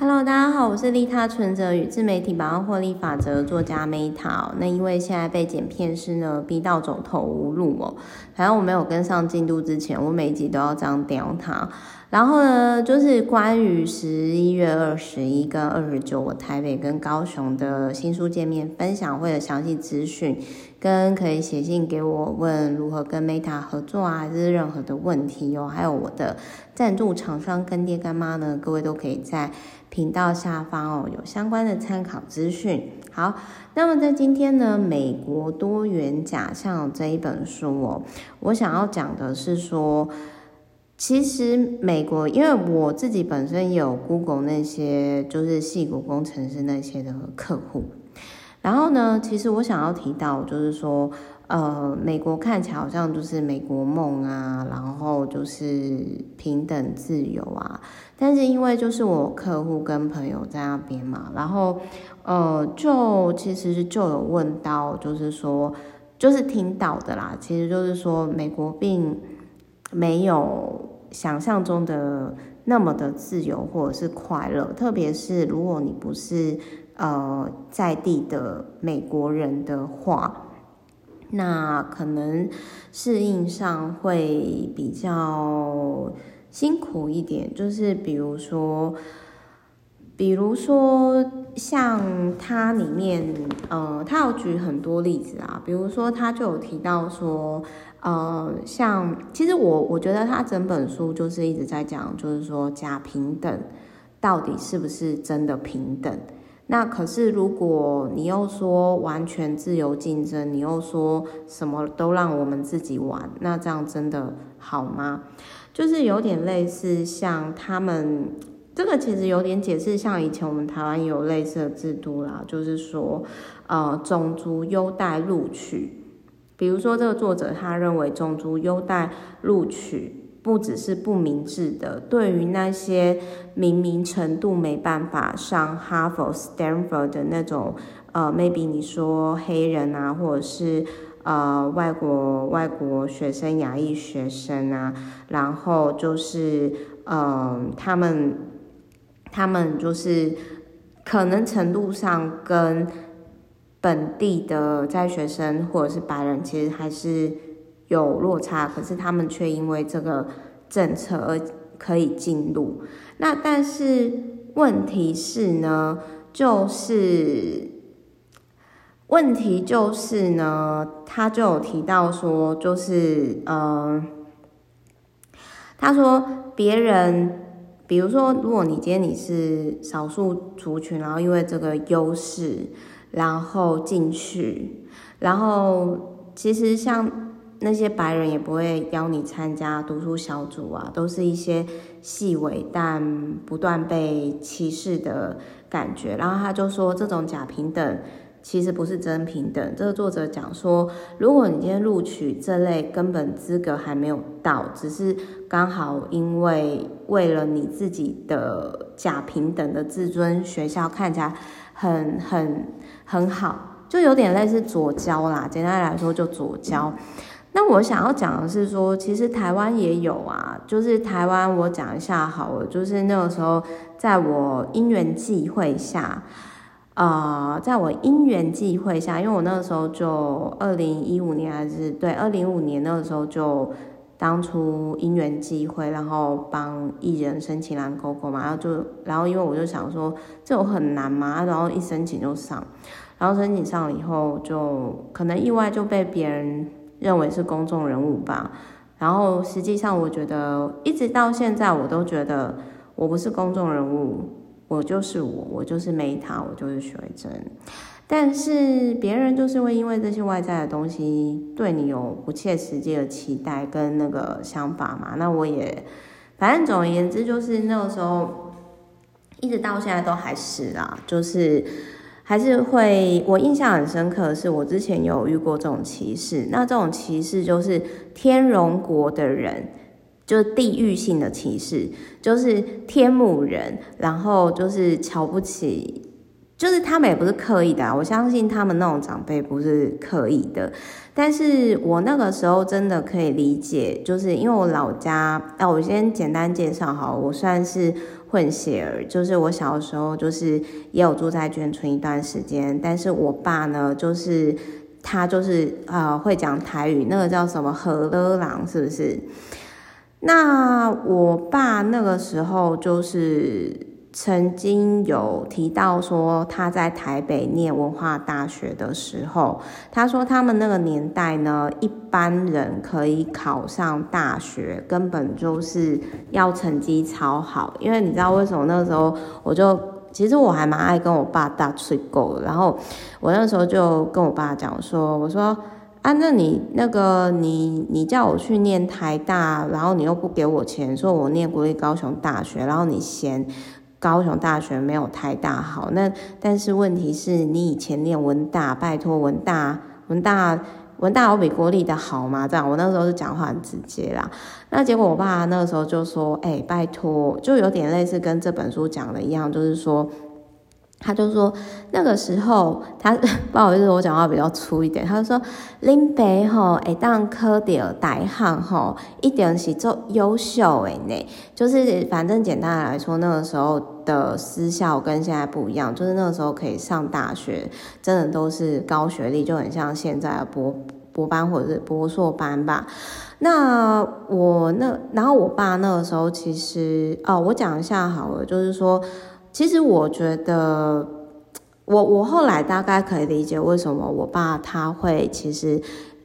Hello，大家好，我是利他存折与自媒体百万获利法则作家 Meta。那因为现在被剪片师呢逼到走投无路哦，反正我没有跟上进度之前，我每一集都要这样刁他。然后呢，就是关于十一月二十一跟二十九，我台北跟高雄的新书见面分享会的详细资讯，跟可以写信给我问如何跟 Meta 合作啊，还是任何的问题哦，还有我的赞助厂商干爹干妈呢，各位都可以在频道下方哦有相关的参考资讯。好，那么在今天呢，美国多元假象这一本书哦，我想要讲的是说。其实美国，因为我自己本身有 Google 那些就是矽谷工程师那些的客户，然后呢，其实我想要提到就是说，呃，美国看起来好像就是美国梦啊，然后就是平等自由啊，但是因为就是我客户跟朋友在那边嘛，然后呃，就其实就有问到，就是说，就是听到的啦，其实就是说美国并没有。想象中的那么的自由或者是快乐，特别是如果你不是呃在地的美国人的话，那可能适应上会比较辛苦一点。就是比如说，比如说像它里面，呃，它有举很多例子啊，比如说它就有提到说。呃，像其实我我觉得他整本书就是一直在讲，就是说假平等到底是不是真的平等？那可是如果你又说完全自由竞争，你又说什么都让我们自己玩，那这样真的好吗？就是有点类似像他们这个其实有点解释，像以前我们台湾有类似的制度啦，就是说呃种族优待录取。比如说，这个作者他认为种族优待录取不只是不明智的，对于那些明明程度没办法上哈佛、Stanford 的那种，呃，maybe 你说黑人啊，或者是呃外国外国学生、亚裔学生啊，然后就是嗯、他们他们就是可能程度上跟。本地的在学生或者是白人，其实还是有落差，可是他们却因为这个政策而可以进入。那但是问题是呢，就是问题就是呢，他就有提到说，就是呃，他说别人，比如说，如果你今天你是少数族群，然后因为这个优势。然后进去，然后其实像那些白人也不会邀你参加读书小组啊，都是一些细微但不断被歧视的感觉。然后他就说，这种假平等其实不是真平等。这个作者讲说，如果你今天录取这类根本资格还没有到，只是刚好因为为了你自己的假平等的自尊，学校看起来。很很很好，就有点类似左交啦。简单来说，就左交。那我想要讲的是说，其实台湾也有啊。就是台湾，我讲一下好了。就是那个时候，在我因缘际会下，啊、呃，在我因缘际会下，因为我那个时候就二零一五年还是对二零一五年那个时候就。当初因缘际会，然后帮艺人申请蓝勾勾嘛，然后就，然后因为我就想说，这种很难嘛，然后一申请就上，然后申请上了以后，就可能意外就被别人认为是公众人物吧，然后实际上我觉得一直到现在我都觉得我不是公众人物，我就是我，我就是 Meta，我就是徐慧珍。但是别人就是会因为这些外在的东西对你有不切实际的期待跟那个想法嘛？那我也，反正总而言之，就是那个时候一直到现在都还是啦，就是还是会。我印象很深刻的是，我之前有遇过这种歧视。那这种歧视就是天龙国的人，就是地域性的歧视，就是天母人，然后就是瞧不起。就是他们也不是刻意的啊，我相信他们那种长辈不是刻意的，但是我那个时候真的可以理解，就是因为我老家，那我先简单介绍哈，我算是混血儿，就是我小的时候就是也有住在眷村一段时间，但是我爸呢，就是他就是呃会讲台语，那个叫什么河勒郎是不是？那我爸那个时候就是。曾经有提到说他在台北念文化大学的时候，他说他们那个年代呢，一般人可以考上大学，根本就是要成绩超好。因为你知道为什么那时候，我就其实我还蛮爱跟我爸大吹狗的。然后我那时候就跟我爸讲说，我说啊，那你那个你你叫我去念台大，然后你又不给我钱，说我念国立高雄大学，然后你嫌。高雄大学没有太大好，那但是问题是你以前念文大，拜托文大文大文大有比国立的好吗？这样我那时候是讲话很直接啦。那结果我爸那个时候就说：“哎、拜托，就有点类似跟这本书讲的一样，就是说。”他就说那个时候他 不好意思，我讲话比较粗一点。他就说林北吼，哎，当科的大汉吼，一定是做优秀诶呢。就是反正简单来说，那个时候的私校跟现在不一样，就是那个时候可以上大学，真的都是高学历，就很像现在的博博班或者是博硕班吧。那我那然后我爸那个时候其实哦，我讲一下好了，就是说。其实我觉得，我我后来大概可以理解为什么我爸他会其实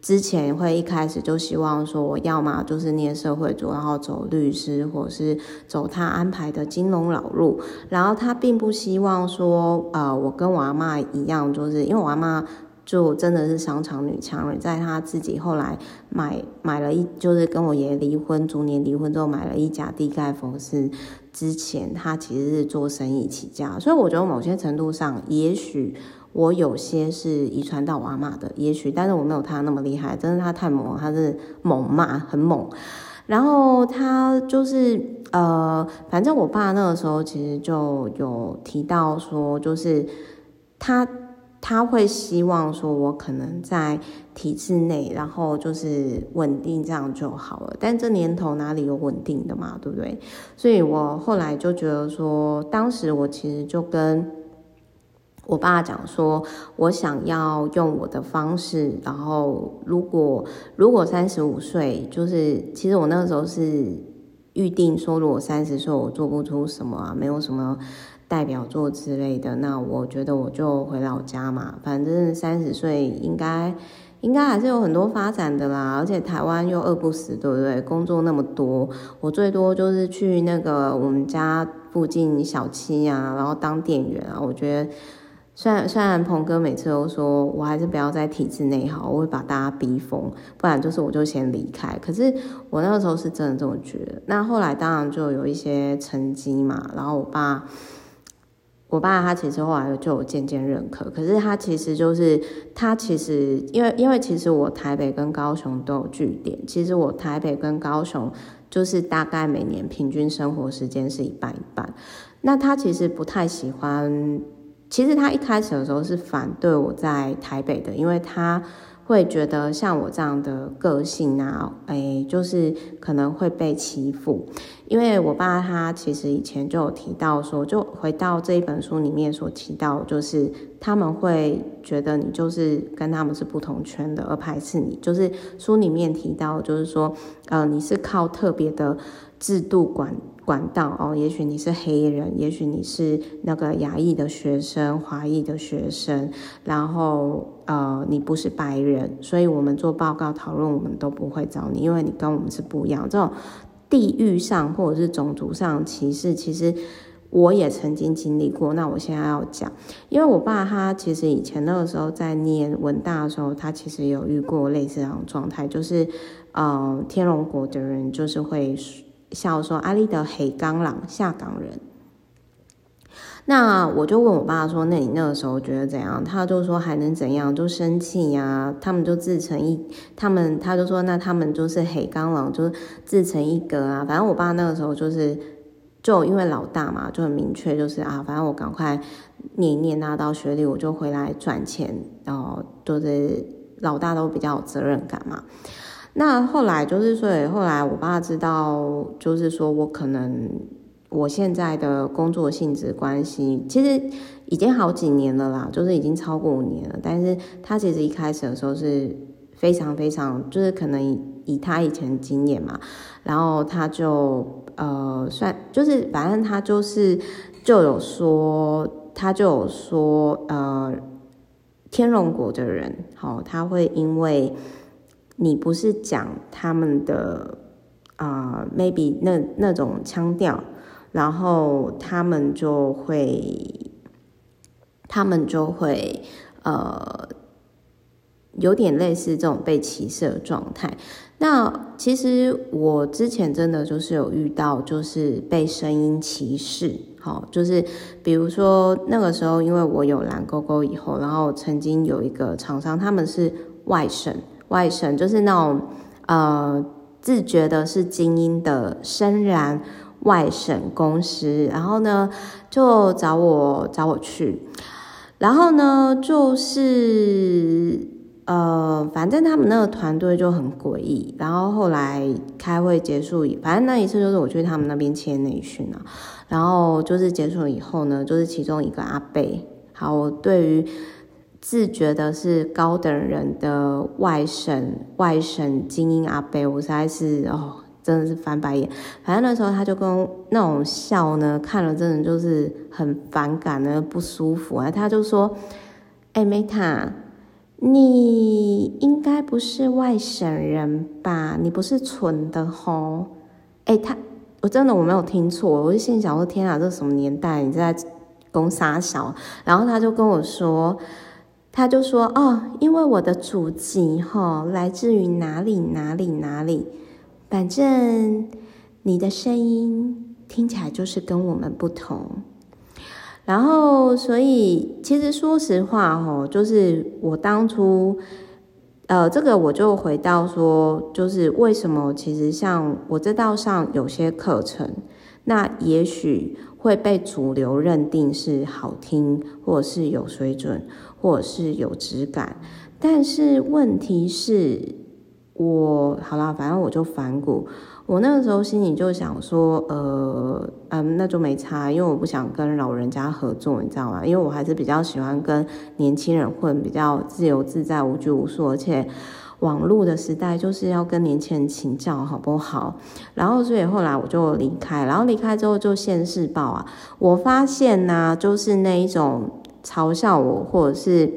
之前会一开始就希望说，我要么就是念社会组，然后走律师，或者是走他安排的金融老路，然后他并不希望说，呃，我跟我阿妈一样，就是因为我阿妈。就真的是商场女强人，在她自己后来买买了一，就是跟我爷爷离婚，逐年离婚之后买了一家地盖佛寺之前，他其实是做生意起家，所以我觉得某些程度上，也许我有些是遗传到我阿妈的，也许，但是我没有他那么厉害，真的他太猛他，是猛骂，很猛。然后他就是呃，反正我爸那个时候其实就有提到说，就是他。他会希望说，我可能在体制内，然后就是稳定这样就好了。但这年头哪里有稳定的嘛，对不对？所以我后来就觉得说，当时我其实就跟我爸讲说，我想要用我的方式，然后如果如果三十五岁，就是其实我那个时候是预定说，如果三十岁我做不出什么啊，没有什么。代表作之类的，那我觉得我就回老家嘛，反正三十岁应该应该还是有很多发展的啦，而且台湾又饿不死，对不对？工作那么多，我最多就是去那个我们家附近小七啊，然后当店员啊。我觉得虽然虽然鹏哥每次都说我还是不要在体制内好，我会把大家逼疯，不然就是我就先离开。可是我那个时候是真的这么觉得。那后来当然就有一些成绩嘛，然后我爸。我爸他其实后来就有渐渐认可，可是他其实就是他其实因为因为其实我台北跟高雄都有据点，其实我台北跟高雄就是大概每年平均生活时间是一半一半。那他其实不太喜欢，其实他一开始的时候是反对我在台北的，因为他。会觉得像我这样的个性啊，哎，就是可能会被欺负，因为我爸他其实以前就有提到说，就回到这一本书里面所提到，就是他们会觉得你就是跟他们是不同圈的，而排斥你。就是书里面提到，就是说，呃，你是靠特别的制度管。管道哦，也许你是黑人，也许你是那个亚裔的学生、华裔的学生，然后呃，你不是白人，所以我们做报告讨论，我们都不会找你，因为你跟我们是不一样。这种地域上或者是种族上歧视，其实我也曾经经历过。那我现在要讲，因为我爸他其实以前那个时候在念文大的时候，他其实有遇过类似这种状态，就是呃，天龙国的人就是会。笑说阿里的黑钢狼下岗人，那我就问我爸说：“那你那个时候觉得怎样？”他就说：“还能怎样？就生气呀、他们就自成一，他们他就说那他们就是黑钢狼，就自成一格啊！反正我爸那个时候就是，就因为老大嘛，就很明确，就是啊，反正我赶快念一念拿到学历，我就回来赚钱，然后就是老大都比较有责任感嘛。”那后来就是，所以后来我爸知道，就是说我可能我现在的工作性质关系，其实已经好几年了啦，就是已经超过五年了。但是他其实一开始的时候是非常非常，就是可能以，他以前经验嘛，然后他就呃算就是反正他就是就有说，他就有说呃天龙国的人，好、哦，他会因为你不是讲他们的啊、maybe 那那种腔调。然后他们就会，他们就会，呃，有点类似这种被歧视的状态。那其实我之前真的就是有遇到，就是被声音歧视。好，就是比如说那个时候，因为我有蓝勾勾以后，然后曾经有一个厂商，他们是外省，外省就是那种呃自觉的是精英的深蓝。外省公司，然后呢，就找我找我去，然后呢，就是呃，反正他们那个团队就很诡异。然后后来开会结束，反正那一次就是我去他们那边签内训啊。然后就是结束以后呢，就是其中一个阿贝，好，我对于自觉的是高等人的外省外省精英阿伯，我实在是哦。真的是翻白眼，反正那时候他就跟那种笑呢，看了真的就是很反感呢，不舒服啊。他就说：“哎，Meta，你应该不是外省人吧？你不是蠢的吼？”哎，他我真的我没有听错，我就心想说：“天啊，这什么年代？你在攻杀小？”然后他就跟我说，他就说：“哦，因为我的祖籍哈来自于哪里哪里哪里。”反正你的声音听起来就是跟我们不同，然后所以其实说实话哦，就是我当初，呃，这个我就回到说，就是为什么其实像我这道上有些课程，那也许会被主流认定是好听，或者是有水准，或者是有质感，但是问题是。我好啦，反正我就反骨。我那个时候心里就想说，呃，嗯，那就没差，因为我不想跟老人家合作，你知道吗？因为我还是比较喜欢跟年轻人混，比较自由自在、无拘无束。而且网络的时代就是要跟年轻人请教，好不好？然后所以后来我就离开，然后离开之后就现世报啊，我发现呢、就是那一种嘲笑我，或者是。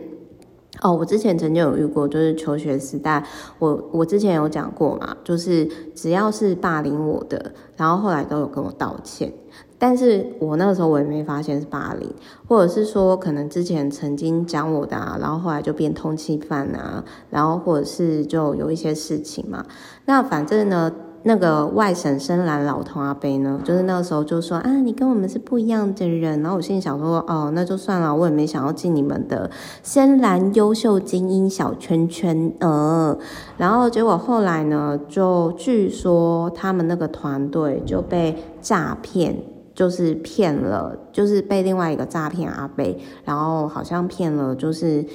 哦，我之前曾经有遇过，就是求学时代，我我之前有讲过嘛，就是只要是霸凌我的，然后后来都有跟我道歉，但是我那个时候我也没发现是霸凌，或者是说可能之前曾经讲我的啊，然后后来就变通缉犯啊，然后或者是就有一些事情嘛，那反正呢。那个外省深蓝老头阿伯呢，就是那个时候就说啊，你跟我们是不一样的人。然后我心里想说，哦，那就算了，我也没想要进你们的深蓝优秀精英小圈圈。呃，然后结果后来呢，就据说他们那个团队就被诈骗，就是骗了，就是被另外一个诈骗阿伯，然后好像骗了，就是。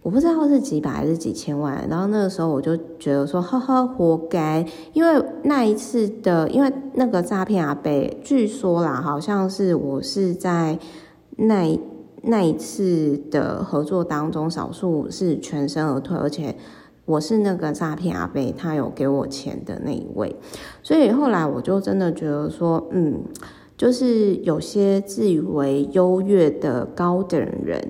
我不知道是几百还是几千万，然后那个时候我就觉得说，呵呵，活该，因为那一次的，因为那个诈骗阿伯，据说啦，好像是我是在那那一次的合作当中，少数是全身而退，而且我是那个诈骗阿伯，他有给我钱的那一位，所以后来我就真的觉得说，嗯，就是有些自以为优越的高等人。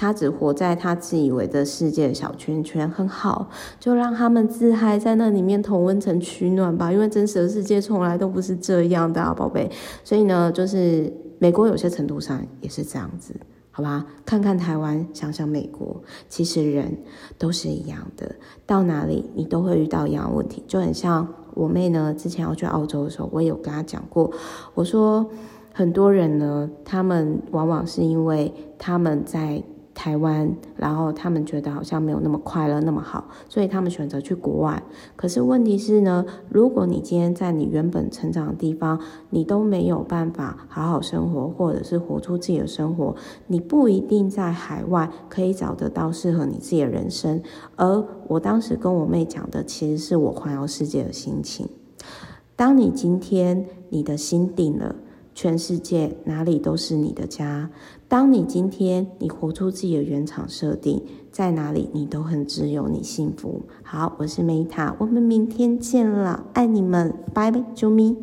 他只活在他自以为的世界小圈圈，很好，就让他们自嗨在那里面同温层取暖吧。因为真实的世界从来都不是这样的啊，宝贝。所以呢，就是美国有些程度上也是这样子，好吧？看看台湾，想想美国，其实人都是一样的，到哪里你都会遇到一样问题。就很像我妹呢，之前要去澳洲的时候，我也有跟她讲过，我说很多人呢，他们往往是因为他们在。台湾，然后他们觉得好像没有那么快乐，那么好，所以他们选择去国外。可是问题是呢，如果你今天在你原本成长的地方，你都没有办法好好生活，或者是活出自己的生活，你不一定在海外可以找得到适合你自己的人生。而我当时跟我妹讲的，其实是我环游世界的心情。当你今天你的心定了，全世界哪里都是你的家。当你今天你活出自己的原厂设定，在哪里你都很自由，你幸福。好，我是梅塔我们明天见了，爱你们，拜拜，啾咪。